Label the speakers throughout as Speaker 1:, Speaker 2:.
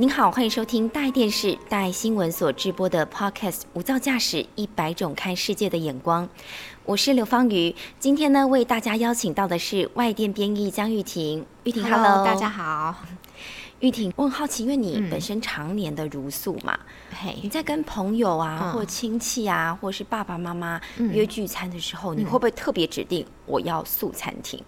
Speaker 1: 您好，欢迎收听大爱电视、大爱新闻所直播的 Podcast《无噪驾驶一百种看世界的眼光》。我是刘芳瑜，今天呢为大家邀请到的是外电编译江玉婷。玉婷
Speaker 2: ，Hello，大家好。
Speaker 1: 玉婷，我很好奇，因为你本身常年的如素嘛，嘿，你在跟朋友啊，或亲戚啊，或是爸爸妈妈约聚餐的时候，你会不会特别指定我要素餐厅？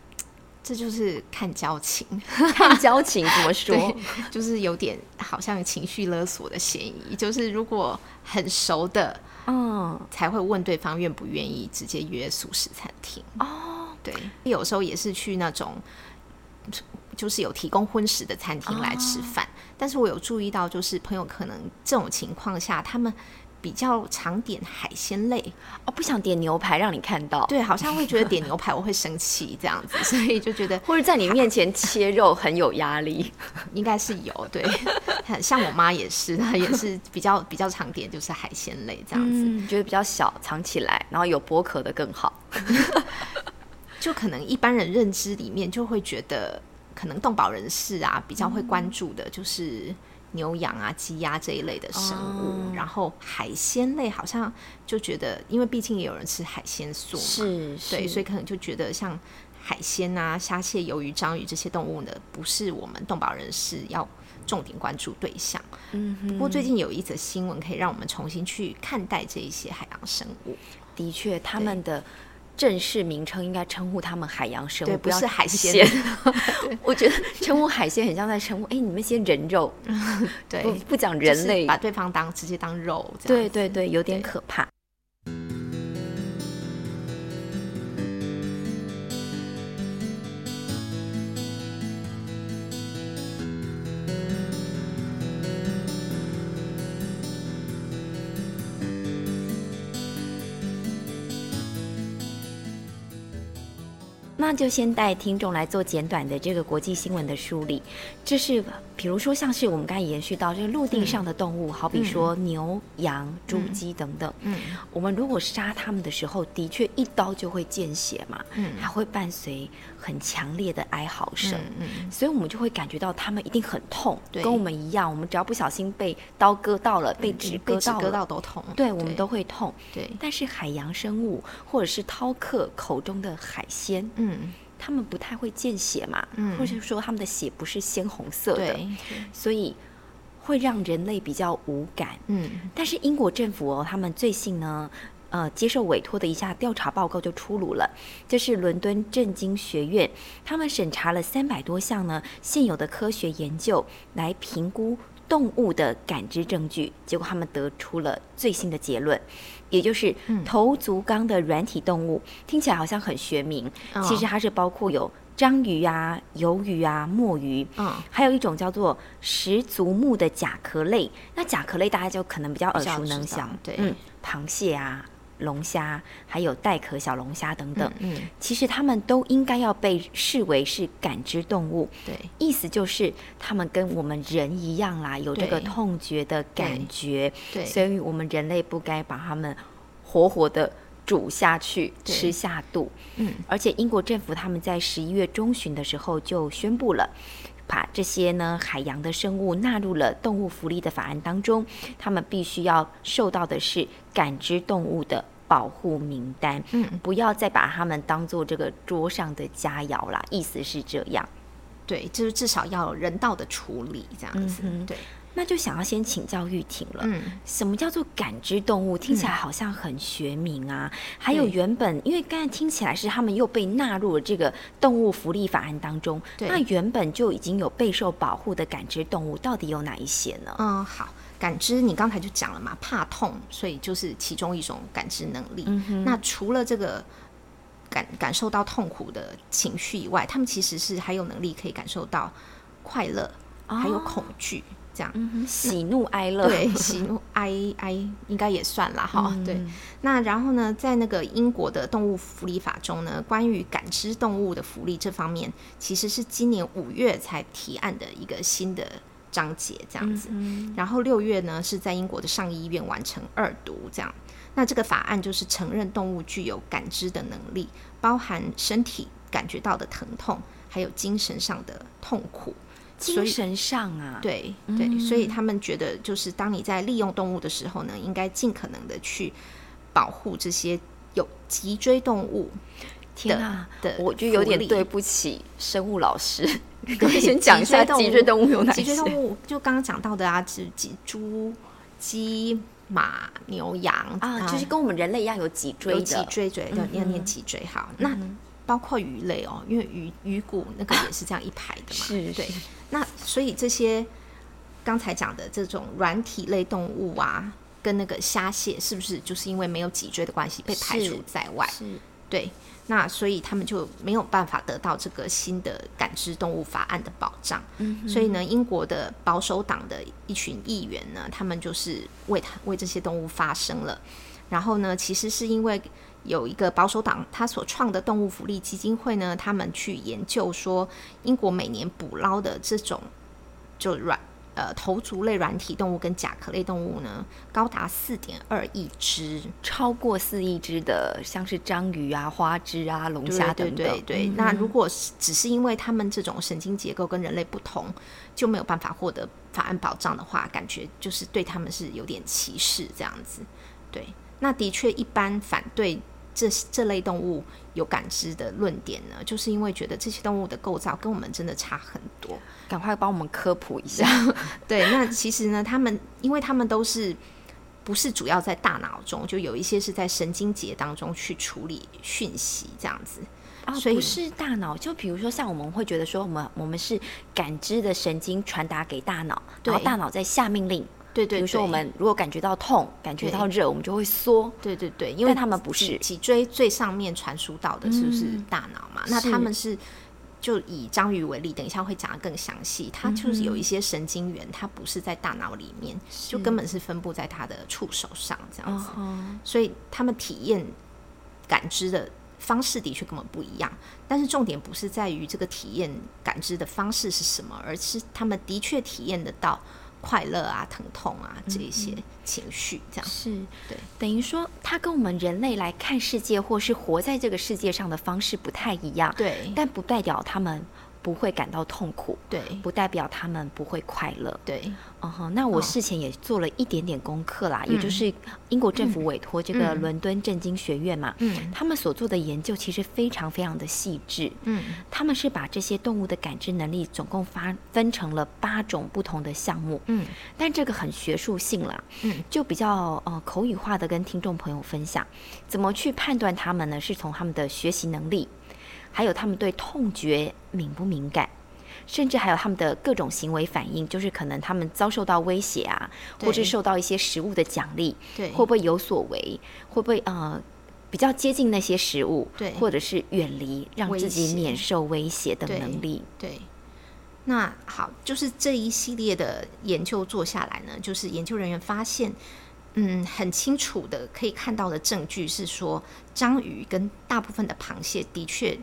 Speaker 2: 这就是看交情，
Speaker 1: 看交情怎么说？
Speaker 2: 就是有点好像情绪勒索的嫌疑。就是如果很熟的，嗯，才会问对方愿不愿意直接约素食餐厅。哦，对，有时候也是去那种就是有提供荤食的餐厅来吃饭。但是我有注意到，就是朋友可能这种情况下，他们。比较常点海鲜类。
Speaker 1: 哦，不想点牛排让你看到，
Speaker 2: 对，好像会觉得点牛排我会生气这样子，所以就觉得
Speaker 1: 或者在你面前切肉很有压力，
Speaker 2: 应该是有对，像我妈也是，她也是比较比较常点就是海鲜类这样子，
Speaker 1: 觉得比较小藏起来，然后有剥壳的更好，
Speaker 2: 就可能一般人认知里面就会觉得，可能动保人士啊比较会关注的就是。牛羊啊、鸡鸭这一类的生物，然后海鲜类好像就觉得，因为毕竟也有人吃海鲜素嘛，
Speaker 1: 是，
Speaker 2: 对，所以可能就觉得像海鲜啊、虾蟹、鱿鱼、章鱼这些动物呢，不是我们动保人士要重点关注对象。嗯，不过最近有一则新闻可以让我们重新去看待这一些海洋生物。
Speaker 1: 的确，他们的。正式名称应该称呼他们海洋生物，
Speaker 2: 不是海鲜。
Speaker 1: 我觉得称呼海鲜很像在称呼哎，你们些人肉，
Speaker 2: 对，
Speaker 1: 不讲人类，
Speaker 2: 把对方当直接当肉，
Speaker 1: 对对对，有点可怕。那就先带听众来做简短的这个国际新闻的梳理，这是。比如说，像是我们刚才延续到这个陆地上的动物，好比说牛、羊、猪、鸡等等。嗯，我们如果杀它们的时候，的确一刀就会见血嘛，嗯，还会伴随很强烈的哀嚎声，嗯，所以我们就会感觉到它们一定很痛，跟我们一样，我们只要不小心被刀割到了，被纸割到，
Speaker 2: 割到都痛，
Speaker 1: 对，我们都会痛，
Speaker 2: 对。
Speaker 1: 但是海洋生物或者是饕客口中的海鲜，嗯。他们不太会见血嘛，嗯。或者说他们的血不是鲜红色的，所以会让人类比较无感。嗯，但是英国政府哦，他们最近呢，呃，接受委托的一下调查报告就出炉了，这是伦敦政经学院，他们审查了三百多项呢现有的科学研究来评估动物的感知证据，结果他们得出了最新的结论。也就是头足纲的软体动物，听起来好像很学名，其实它是包括有章鱼啊、鱿鱼啊、墨鱼，嗯，还有一种叫做十足目的甲壳类。那甲壳类大家就可能比较耳熟能详，
Speaker 2: 对，嗯，
Speaker 1: 螃蟹啊、龙虾，还有带壳小龙虾等等，嗯，其实它们都应该要被视为是感知动物，
Speaker 2: 对，
Speaker 1: 意思就是它们跟我们人一样啦，有这个痛觉的感觉，
Speaker 2: 对，
Speaker 1: 所以我们人类不该把它们。活活的煮下去吃下肚，嗯，而且英国政府他们在十一月中旬的时候就宣布了，把这些呢海洋的生物纳入了动物福利的法案当中，他们必须要受到的是感知动物的保护名单，嗯，不要再把他们当做这个桌上的佳肴啦，意思是这样，
Speaker 2: 对，就是至少要有人道的处理这样子，对。
Speaker 1: 那就想要先请教玉婷了。嗯，什么叫做感知动物？听起来好像很学名啊。还有原本，因为刚才听起来是他们又被纳入了这个动物福利法案当中。那原本就已经有备受保护的感知动物，到底有哪一些呢？
Speaker 2: 嗯，好，感知你刚才就讲了嘛，怕痛，所以就是其中一种感知能力。那除了这个感感受到痛苦的情绪以外，他们其实是还有能力可以感受到快乐。还有恐惧。这样，
Speaker 1: 喜怒哀乐，
Speaker 2: 对，喜怒哀 哀应该也算了哈。对，那然后呢，在那个英国的动物福利法中呢，关于感知动物的福利这方面，其实是今年五月才提案的一个新的章节，这样子。然后六月呢，是在英国的上议院完成二读，这样。那这个法案就是承认动物具有感知的能力，包含身体感觉到的疼痛，还有精神上的痛苦。
Speaker 1: 精神上啊，
Speaker 2: 对对，所以他们觉得，就是当你在利用动物的时候呢，应该尽可能的去保护这些有脊椎动物。
Speaker 1: 天啊，我就有点对不起生物老师。可以先讲一下脊椎动物有哪些？脊椎
Speaker 2: 动物就刚刚讲到的啊，是脊猪、鸡、马、牛、羊
Speaker 1: 啊，就是跟我们人类一样有脊椎的。
Speaker 2: 脊椎椎要要念脊椎好。那包括鱼类哦，因为鱼鱼骨那个也是这样一排的嘛。
Speaker 1: 是，
Speaker 2: 对。那所以这些刚才讲的这种软体类动物啊，跟那个虾蟹，是不是就是因为没有脊椎的关系被排除在外？
Speaker 1: 是，
Speaker 2: 对。那所以他们就没有办法得到这个新的感知动物法案的保障。嗯。所以呢，英国的保守党的一群议员呢，他们就是为他为这些动物发声了。然后呢，其实是因为。有一个保守党，他所创的动物福利基金会呢，他们去研究说，英国每年捕捞的这种就软呃头足类软体动物跟甲壳类动物呢，高达四点二亿只，
Speaker 1: 超过四亿只的，像是章鱼啊、花枝啊、龙虾等等。
Speaker 2: 对对对。那如果是只是因为他们这种神经结构跟人类不同，就没有办法获得法案保障的话，感觉就是对他们是有点歧视这样子。对，那的确一般反对。这这类动物有感知的论点呢，就是因为觉得这些动物的构造跟我们真的差很多。
Speaker 1: 赶快帮我们科普一下。
Speaker 2: 对，那其实呢，他们因为他们都是不是主要在大脑中，就有一些是在神经节当中去处理讯息这样子。
Speaker 1: 啊，不是大脑，就比如说像我们会觉得说，我们我们是感知的神经传达给大脑，然后大脑在下命令。
Speaker 2: 对对，
Speaker 1: 比如说我们如果感觉到痛、感觉到热，我们就会缩。
Speaker 2: 对对对，因为
Speaker 1: 他们不是
Speaker 2: 脊椎最上面传输到的，是不是大脑嘛？那他们是就以章鱼为例，等一下会讲的更详细。它就是有一些神经元，它不是在大脑里面，就根本是分布在它的触手上这样子。所以他们体验感知的方式的确根本不一样。但是重点不是在于这个体验感知的方式是什么，而是他们的确体验得到。快乐啊，疼痛啊，这一些情绪，这样。
Speaker 1: 是。
Speaker 2: 对，
Speaker 1: 等于说，它跟我们人类来看世界，或是活在这个世界上的方式不太一样，
Speaker 2: 对，
Speaker 1: 但不代表他们。不会感到痛苦，
Speaker 2: 对，
Speaker 1: 不代表他们不会快乐，
Speaker 2: 对。
Speaker 1: 嗯哼，那我事前也做了一点点功课啦，也就是英国政府委托这个伦敦政经学院嘛，嗯，他们所做的研究其实非常非常的细致，嗯，他们是把这些动物的感知能力总共发分成了八种不同的项目，嗯，但这个很学术性啦，嗯，就比较呃口语化的跟听众朋友分享，怎么去判断他们呢？是从他们的学习能力。还有他们对痛觉敏不敏感，甚至还有他们的各种行为反应，就是可能他们遭受到威胁啊，或是受到一些食物的奖励，
Speaker 2: 对，
Speaker 1: 会不会有所为？会不会呃比较接近那些食物，
Speaker 2: 对，
Speaker 1: 或者是远离，让自己免受威胁的能力？
Speaker 2: 对。那好，就是这一系列的研究做下来呢，就是研究人员发现，嗯，很清楚的可以看到的证据是说，章鱼跟大部分的螃蟹的确。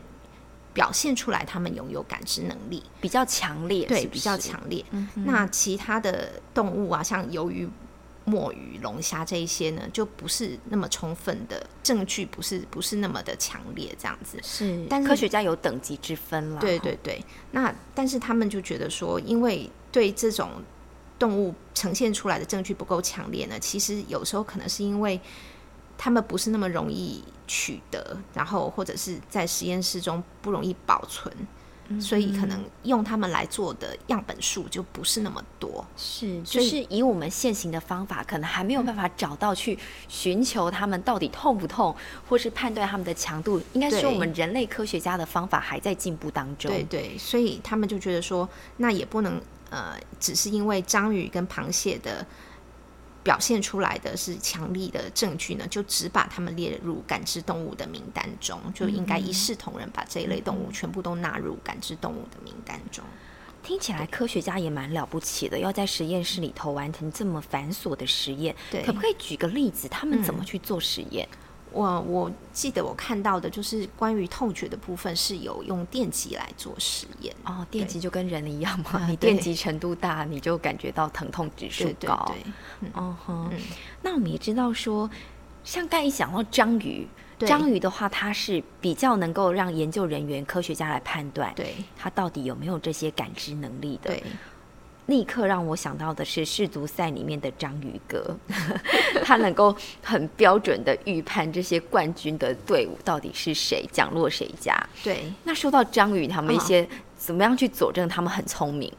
Speaker 2: 表现出来，他们拥有感知能力
Speaker 1: 比较强烈，
Speaker 2: 对，比较强烈。那其他的动物啊，像鱿鱼、墨鱼、龙虾这一些呢，就不是那么充分的证据，不是不是那么的强烈，这样子。
Speaker 1: 是，但科学家有等级之分了。
Speaker 2: 对对对。那但是他们就觉得说，因为对这种动物呈现出来的证据不够强烈呢，其实有时候可能是因为。他们不是那么容易取得，然后或者是在实验室中不容易保存，所以可能用他们来做的样本数就不是那么多。
Speaker 1: 是，就是以我们现行的方法，可能还没有办法找到去寻求他们到底痛不痛，或是判断他们的强度。应该说，我们人类科学家的方法还在进步当中。
Speaker 2: 对对，所以他们就觉得说，那也不能呃，只是因为章鱼跟螃蟹的。表现出来的是强力的证据呢，就只把它们列入感知动物的名单中，就应该一视同仁，把这一类动物全部都纳入感知动物的名单中。
Speaker 1: 听起来科学家也蛮了不起的，要在实验室里头完成这么繁琐的实验。
Speaker 2: 对，
Speaker 1: 可不可以举个例子，他们怎么去做实验？
Speaker 2: 我我记得我看到的就是关于痛觉的部分是有用电极来做实验。
Speaker 1: 哦，电极就跟人一样嘛，你电极程度大，你就感觉到疼痛指数高。
Speaker 2: 对，哦
Speaker 1: 哼，那我们也知道说，像刚一讲到章鱼，章鱼的话，它是比较能够让研究人员、科学家来判断，
Speaker 2: 对。
Speaker 1: 它到底有没有这些感知能力的。
Speaker 2: 对。
Speaker 1: 立刻让我想到的是世足赛里面的章鱼哥，他能够很标准的预判这些冠军的队伍到底是谁降落谁家。
Speaker 2: 对，
Speaker 1: 那说到章鱼，他们一些怎么样去佐证他们很聪明？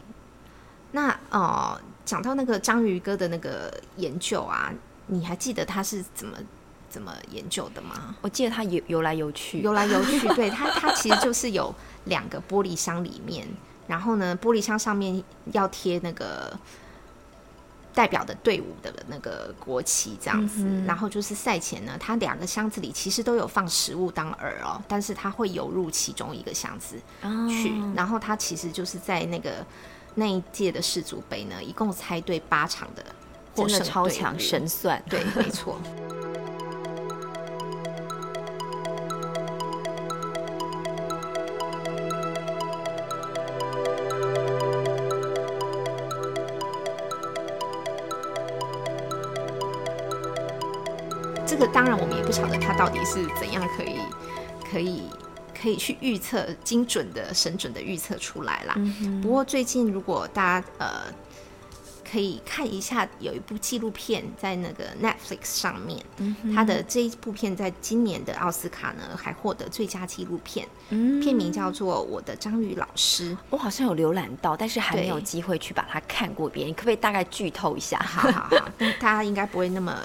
Speaker 2: 那哦，讲到那个章鱼哥的那个研究啊，你还记得他是怎么怎么研究的吗？
Speaker 1: 我记得他游游来游去，
Speaker 2: 游来游去，对他，他其实就 是有两个玻璃箱里面。然后呢，玻璃箱上面要贴那个代表的队伍的那个国旗，这样子。然后就是赛前呢，它两个箱子里其实都有放食物当饵哦，但是它会游入其中一个箱子去。然后它其实就是在那个那一届的世足杯呢，一共猜对八场的，
Speaker 1: 真的超强神算，
Speaker 2: 对，没错。当然，我们也不晓得他到底是怎样可以、可以、可以去预测精准的、神准的预测出来啦。不过最近，如果大家呃可以看一下，有一部纪录片在那个 Netflix 上面，它的这一部片在今年的奥斯卡呢还获得最佳纪录片，片名叫做《我的章鱼老师》。
Speaker 1: 我好像有浏览到，但是还没有机会去把它看过一遍。你可不可以大概剧透一下？
Speaker 2: 好好好，大家应该不会那么。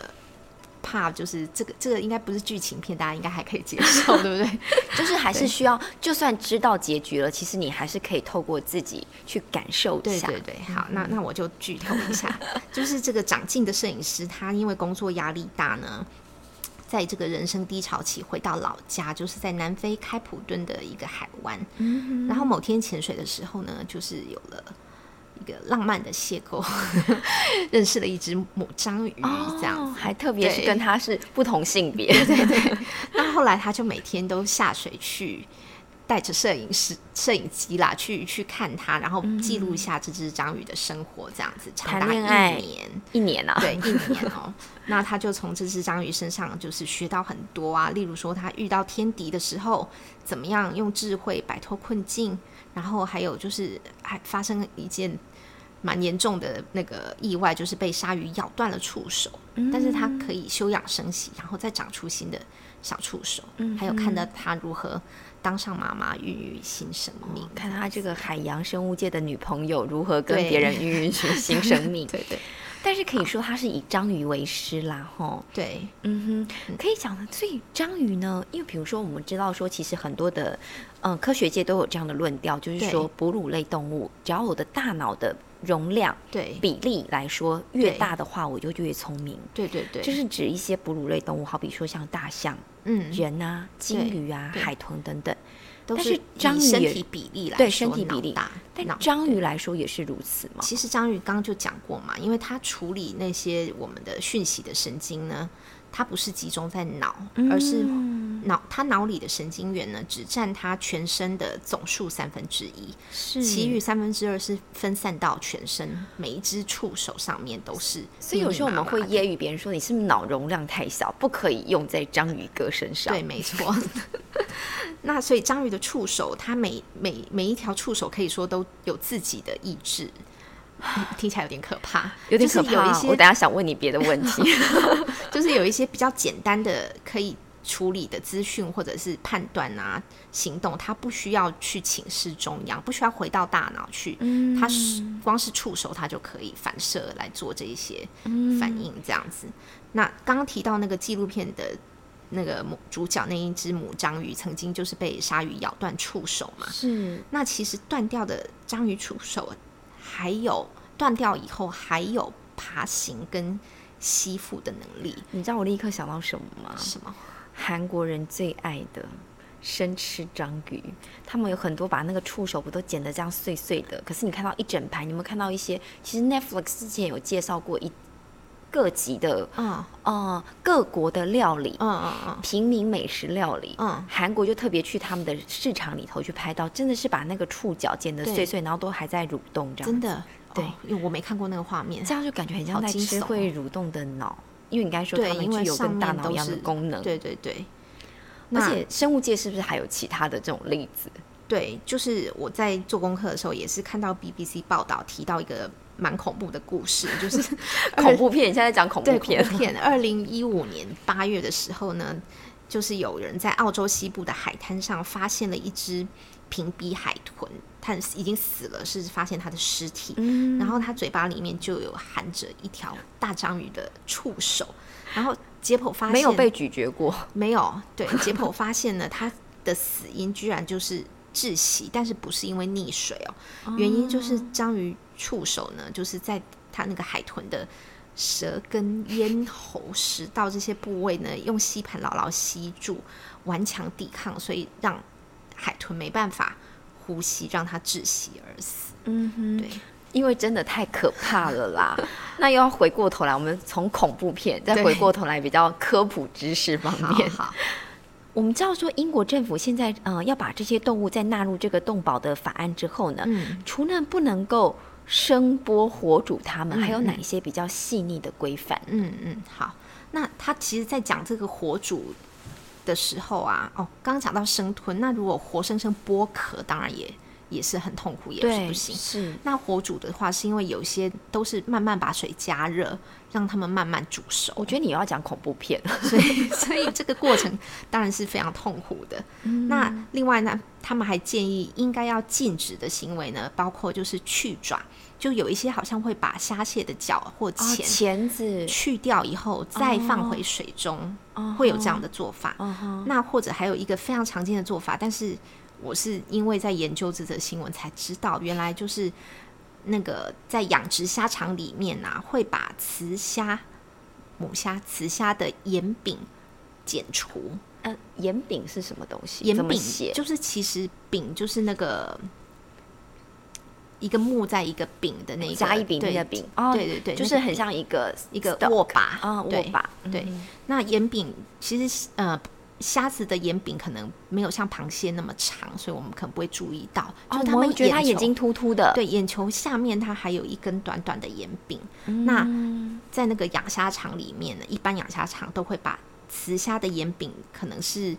Speaker 2: 怕就是这个，这个应该不是剧情片，大家应该还可以接受，对不对？
Speaker 1: 就是还是需要，就算知道结局了，其实你还是可以透过自己去感受一下。
Speaker 2: 对对对，好，那那我就剧透一下，就是这个长进的摄影师，他因为工作压力大呢，在这个人生低潮期回到老家，就是在南非开普敦的一个海湾，然后某天潜水的时候呢，就是有了。一个浪漫的邂逅，认识了一只母章鱼，这样
Speaker 1: 还特别是跟他是不同性别，
Speaker 2: 对 对。那后来他就每天都下水去，带着摄影师、摄影机啦，去去看它，然后记录一下这只章鱼的生活，这样子长达一年，
Speaker 1: 一年啊，
Speaker 2: 对，一年哦。那他就从这只章鱼身上就是学到很多啊，例如说他遇到天敌的时候，怎么样用智慧摆脱困境。然后还有就是还发生一件蛮严重的那个意外，就是被鲨鱼咬断了触手，但是它可以休养生息，然后再长出新的小触手。还有看到它如何当上妈妈，孕育新生命，
Speaker 1: 看他这个海洋生物界的女朋友如何跟别人孕育出新生命。
Speaker 2: 对对。
Speaker 1: 但是可以说他是以章鱼为师啦，吼。
Speaker 2: 对，
Speaker 1: 嗯哼，可以讲的。所以章鱼呢，因为比如说我们知道说，其实很多的，嗯，科学界都有这样的论调，就是说哺乳类动物，只要我的大脑的容量、
Speaker 2: 对。
Speaker 1: 比例来说越大的话，我就越聪明。
Speaker 2: 对对对，
Speaker 1: 就是指一些哺乳类动物，好比说像大象、嗯，人啊、鲸鱼啊、海豚等等。
Speaker 2: 但是章鱼身体比例来对
Speaker 1: 身体比例。大，但章鱼来说也是如此嘛？
Speaker 2: 其实章鱼刚刚就讲过嘛，因为它处理那些我们的讯息的神经呢，它不是集中在脑，而是脑，它脑里的神经元呢，只占它全身的总数三分之一，是其余三分之二是分散到全身每一只触手上面都是。
Speaker 1: 所以有时候我们会揶揄别人说，你是不是脑容量太小，不可以用在章鱼哥身上？
Speaker 2: 对，没错。那所以章鱼的触手，它每每每一条触手可以说都有自己的意志，听起来有点可怕，
Speaker 1: 有点可怕。我等下想问你别的问题，
Speaker 2: 就是有一些比较简单的可以处理的资讯或者是判断啊行动，它不需要去请示中央，不需要回到大脑去，它是光是触手它就可以反射来做这一些反应，这样子。那刚刚提到那个纪录片的。那个母主角那一只母章鱼曾经就是被鲨鱼咬断触手嘛？
Speaker 1: 是。
Speaker 2: 那其实断掉的章鱼触手，还有断掉以后还有爬行跟吸附的能力。
Speaker 1: 你知道我立刻想到什么吗？
Speaker 2: 什么？
Speaker 1: 韩国人最爱的生吃章鱼，他们有很多把那个触手不都剪得这样碎碎的。可是你看到一整排，你有没有看到一些？其实 Netflix 之前有介绍过一各级的，嗯。呃，各国的料理，嗯嗯嗯，平民美食料理，嗯，韩国就特别去他们的市场里头去拍到，真的是把那个触角剪得碎碎，然后都还在蠕动，这样
Speaker 2: 真的，对，因为我没看过那个画面，
Speaker 1: 这样就感觉很像在吃会蠕动的脑，因为你刚才说他们具有跟大脑一样的功能，
Speaker 2: 对对对。
Speaker 1: 而且生物界是不是还有其他的这种例子？
Speaker 2: 对，就是我在做功课的时候，也是看到 BBC 报道提到一个蛮恐怖的故事，就是
Speaker 1: 恐怖片。现在讲恐怖片。
Speaker 2: 片。二零一五年八月的时候呢，就是有人在澳洲西部的海滩上发现了一只平鼻海豚，它已经死了，是发现它的尸体。嗯。然后它嘴巴里面就有含着一条大章鱼的触手，然后。解剖发现
Speaker 1: 没有被咀嚼过，
Speaker 2: 没有。对，解剖发现呢，它的死因居然就是窒息，但是不是因为溺水哦，原因就是章鱼触手呢，就是在它那个海豚的舌根、咽喉、食道这些部位呢，用吸盘牢牢吸住，顽强抵抗，所以让海豚没办法呼吸，让它窒息而死。嗯哼，对。
Speaker 1: 因为真的太可怕了啦，那又要回过头来，我们从恐怖片再回过头来比较科普知识方面。
Speaker 2: 好，
Speaker 1: 我们知道说英国政府现在呃要把这些动物再纳入这个动保的法案之后呢，嗯，除了不能够生剥活煮它们，还有哪一些比较细腻的规范？
Speaker 2: 嗯嗯，好，那他其实，在讲这个活煮的时候啊，哦，刚刚讲到生吞，那如果活生生剥壳，当然也。也是很痛苦，也是不行。
Speaker 1: 是
Speaker 2: 那火煮的话，是因为有些都是慢慢把水加热，让他们慢慢煮熟。
Speaker 1: 我觉得你要讲恐怖片，
Speaker 2: 所以所以这个过程当然是非常痛苦的。那另外呢，他们还建议应该要禁止的行为呢，包括就是去爪，就有一些好像会把虾蟹的脚或钳
Speaker 1: 钳子
Speaker 2: 去掉以后再放回水中，会有这样的做法。那或者还有一个非常常见的做法，但是。我是因为在研究这则新闻才知道，原来就是那个在养殖虾场里面啊，会把雌虾、母虾、雌虾的眼柄剪除。
Speaker 1: 嗯，眼柄是什么东西？
Speaker 2: 眼柄就是其实柄就是那个一个木在一个柄的那个
Speaker 1: 甲乙丙丁的丙。
Speaker 2: 哦，对对对，
Speaker 1: 就是很像一个
Speaker 2: 一个握把
Speaker 1: 啊，握把。
Speaker 2: 对，那眼柄其实呃。虾子的眼柄可能没有像螃蟹那么长，所以我们可能不会注意到。
Speaker 1: 就是他们觉得它眼睛突突的，
Speaker 2: 对，眼球下面它还有一根短短的眼柄。那在那个养虾场里面呢，一般养虾场都会把雌虾的眼柄可能是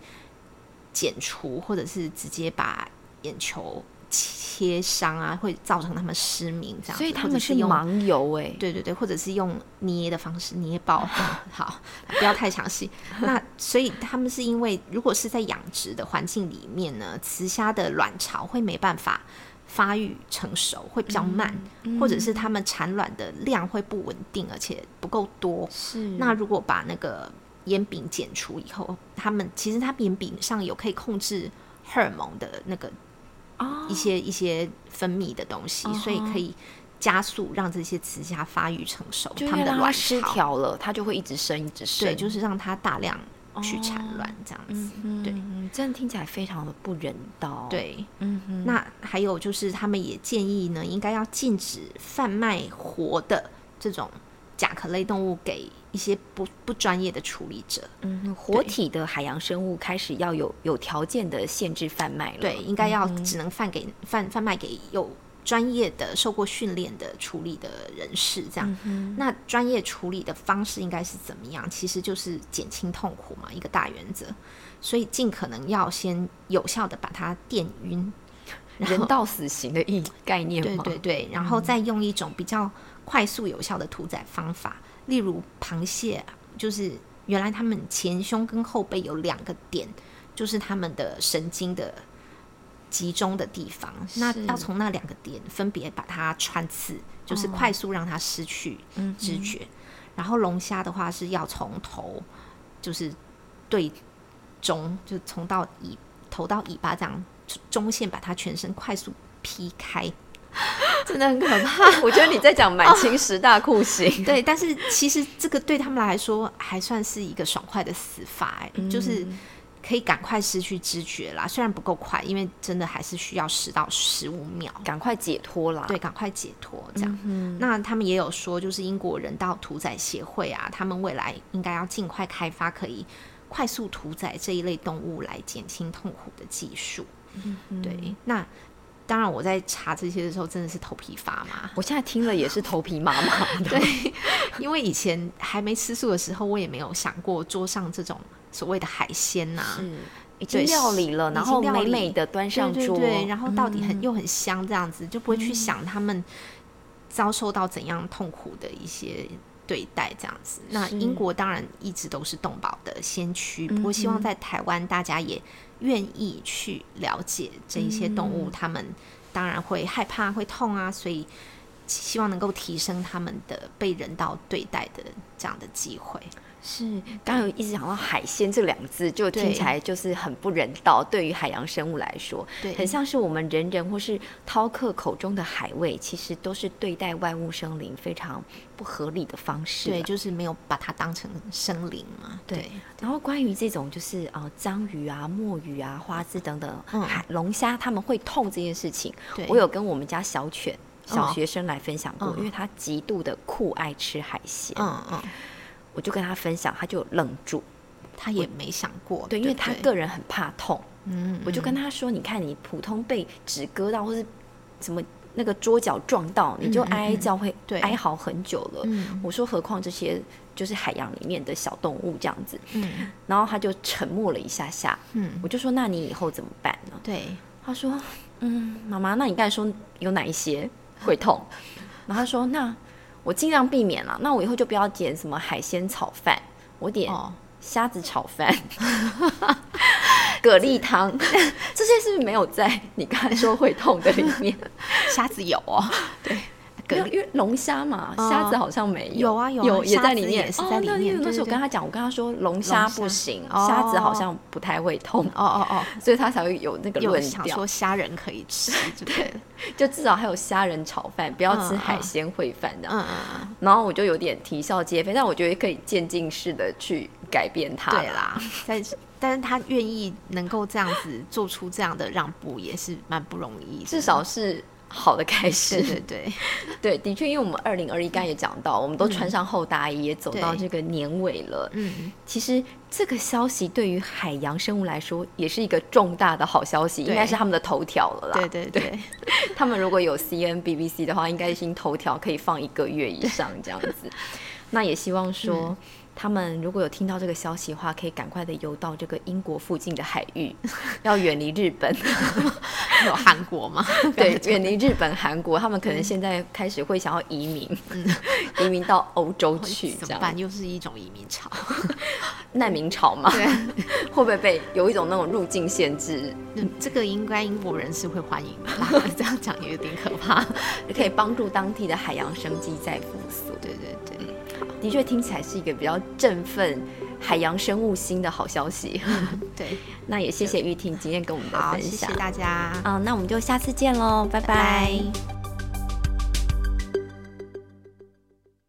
Speaker 2: 剪除，或者是直接把眼球。切伤啊，会造成他们失明这样，
Speaker 1: 所以他们是盲游哎，
Speaker 2: 对对对，或者是用捏的方式捏爆，好，不要太详细。那所以他们是因为，如果是在养殖的环境里面呢，雌虾的卵巢会没办法发育成熟，会比较慢，或者是他们产卵的量会不稳定，而且不够多。
Speaker 1: 是，
Speaker 2: 那如果把那个烟饼剪除以后，他们其实它烟饼上有可以控制荷尔蒙的那个。一些一些分泌的东西，所以可以加速让这些雌虾发育成熟。
Speaker 1: 它
Speaker 2: 们的卵
Speaker 1: 失调了，它就会一直生，一直生。
Speaker 2: 对，就是让它大量去产卵这样子。对，
Speaker 1: 真的听起来非常的不人道。
Speaker 2: 对，嗯哼。那还有就是，他们也建议呢，应该要禁止贩卖活的这种甲壳类动物给。一些不不专业的处理者，
Speaker 1: 嗯，活体的海洋生物开始要有有条件的限制贩卖了。
Speaker 2: 对，应该要只能贩给贩贩卖给有专业的、受过训练的处理的人士。这样，那专业处理的方式应该是怎么样？其实就是减轻痛苦嘛，一个大原则。所以尽可能要先有效的把它电晕，
Speaker 1: 人道死刑的意概念
Speaker 2: 对对对，然后再用一种比较快速有效的屠宰方法。例如螃蟹，就是原来他们前胸跟后背有两个点，就是他们的神经的集中的地方。那要从那两个点分别把它穿刺，就是快速让它失去知觉。然后龙虾的话是要从头，就是对中，就从到尾头到尾巴这样中线把它全身快速劈开。
Speaker 1: 真的很可怕，我觉得你在讲满清十大酷刑。
Speaker 2: 对，但是其实这个对他们来说还算是一个爽快的死法，就是可以赶快失去知觉啦。虽然不够快，因为真的还是需要十到十五秒，
Speaker 1: 赶快解脱啦。
Speaker 2: 对，赶快解脱这样。嗯那他们也有说，就是英国人道屠宰协会啊，他们未来应该要尽快开发可以快速屠宰这一类动物来减轻痛苦的技术。对，那。当然，我在查这些的时候真的是头皮发麻。
Speaker 1: 我现在听了也是头皮麻麻。
Speaker 2: 对，因为以前还没吃素的时候，我也没有想过桌上这种所谓的海鲜呐，
Speaker 1: 已经料理了，然后美美的端上桌，
Speaker 2: 对，然后到底很又很香，这样子就不会去想他们遭受到怎样痛苦的一些对待，这样子。那英国当然一直都是动保的先驱，不过希望在台湾大家也。愿意去了解这一些动物，他们当然会害怕、会痛啊，所以希望能够提升他们的被人道对待的这样的机会。
Speaker 1: 是，刚刚有一直讲到海鲜这两个字，就听起来就是很不人道。对于海洋生物来说，对，很像是我们人人或是饕客口中的海味，其实都是对待万物生灵非常不合理的方式。
Speaker 2: 对，就是没有把它当成生灵嘛。对。
Speaker 1: 然后关于这种就是啊章鱼啊、墨鱼啊、花枝等等海龙虾，他们会痛这件事情，我有跟我们家小犬小学生来分享过，因为他极度的酷爱吃海鲜。嗯嗯。我就跟他分享，他就愣住，
Speaker 2: 他也没想过，
Speaker 1: 对，因为他个人很怕痛。嗯，我就跟他说：“你看，你普通被纸割到，或是什么那个桌角撞到，你就哀哀叫，会哀嚎很久了。”我说：“何况这些就是海洋里面的小动物这样子。”嗯，然后他就沉默了一下下。嗯，我就说：“那你以后怎么办呢？”
Speaker 2: 对，
Speaker 1: 他说：“嗯，妈妈，那你刚才说有哪一些会痛？”然后他说：“那。”我尽量避免了，那我以后就不要点什么海鲜炒饭，我点虾子炒饭、蛤蜊汤，这些是不是没有在你刚才说会痛的里面？
Speaker 2: 虾子有哦，
Speaker 1: 对。因为因为龙虾嘛，虾子好像没
Speaker 2: 有，有啊
Speaker 1: 有
Speaker 2: 也
Speaker 1: 在里面，
Speaker 2: 是在里面。
Speaker 1: 那时候我跟他讲，我跟他说龙虾不行，虾子好像不太会痛。哦哦哦，所以他才会有那个论调，
Speaker 2: 说虾仁可以吃，对，
Speaker 1: 就至少还有虾仁炒饭，不要吃海鲜烩饭的。嗯嗯。然后我就有点啼笑皆非，但我觉得可以渐进式的去改变他。
Speaker 2: 对啦，但是但是他愿意能够这样子做出这样的让步，也是蛮不容易，
Speaker 1: 至少是。好的开始，
Speaker 2: 对对
Speaker 1: 对，的确，因为我们二零二一刚也讲到，我们都穿上厚大衣，也走到这个年尾了。嗯，其实这个消息对于海洋生物来说，也是一个重大的好消息，应该是他们的头条了啦。
Speaker 2: 对对。对，
Speaker 1: 他们如果有 C N B B C 的话，应该已经头条可以放一个月以上这样子。那也希望说。他们如果有听到这个消息的话，可以赶快的游到这个英国附近的海域，要远离日本，
Speaker 2: 有韩国吗？
Speaker 1: 对，远离日本、韩国，他们可能现在开始会想要移民，移民到欧洲去，
Speaker 2: 怎么办？又是一种移民潮，
Speaker 1: 难民潮嘛？对，会不会被有一种那种入境限制？
Speaker 2: 这个应该英国人是会欢迎的，这样讲也有点可怕，
Speaker 1: 可以帮助当地的海洋生机再复苏。
Speaker 2: 对对对。
Speaker 1: 的确听起来是一个比较振奋海洋生物心的好消息。
Speaker 2: 对，
Speaker 1: 那也谢谢玉婷今天跟我们的分享，
Speaker 2: 谢谢大家。
Speaker 1: 嗯，那我们就下次见喽，拜拜。